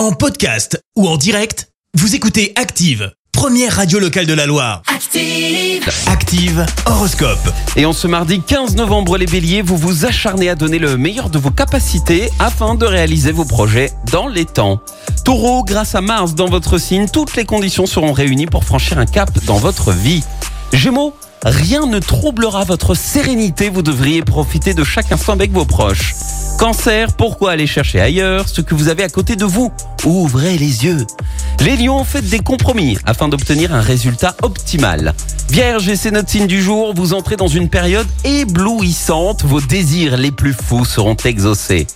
En podcast ou en direct, vous écoutez Active, première radio locale de la Loire. Active. Active Horoscope. Et en ce mardi 15 novembre, les béliers, vous vous acharnez à donner le meilleur de vos capacités afin de réaliser vos projets dans les temps. Taureau, grâce à Mars dans votre signe, toutes les conditions seront réunies pour franchir un cap dans votre vie. Gémeaux, rien ne troublera votre sérénité, vous devriez profiter de chaque instant avec vos proches. Cancer, pourquoi aller chercher ailleurs ce que vous avez à côté de vous? Ouvrez les yeux. Les lions, faites des compromis afin d'obtenir un résultat optimal. Vierge, et c'est notre signe du jour, vous entrez dans une période éblouissante, vos désirs les plus fous seront exaucés.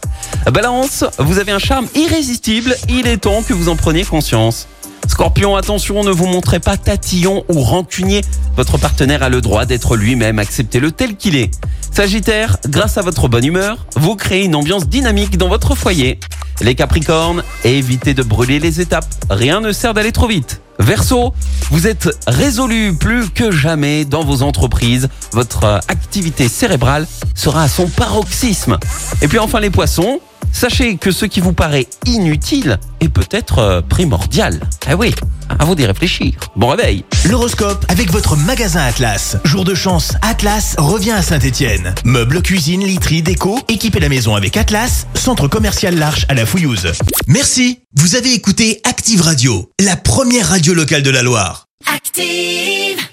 Balance, vous avez un charme irrésistible, il est temps que vous en preniez conscience. Scorpion, attention, ne vous montrez pas tatillon ou rancunier. Votre partenaire a le droit d'être lui-même, acceptez-le tel qu'il est. Sagittaire, grâce à votre bonne humeur, vous créez une ambiance dynamique dans votre foyer. Les Capricornes, évitez de brûler les étapes, rien ne sert d'aller trop vite. Verseau, vous êtes résolu plus que jamais dans vos entreprises. Votre activité cérébrale sera à son paroxysme. Et puis enfin les poissons, sachez que ce qui vous paraît inutile est peut-être euh, primordial. Ah oui, à vous d'y réfléchir. Bon réveil. L'horoscope avec votre magasin Atlas. Jour de chance, Atlas revient à Saint-Étienne. Meubles, cuisine, literie, déco, équipez la maison avec Atlas, centre commercial L'Arche à la Fouillouse. Merci. Vous avez écouté Active Radio, la première radio locale de la Loire. Active.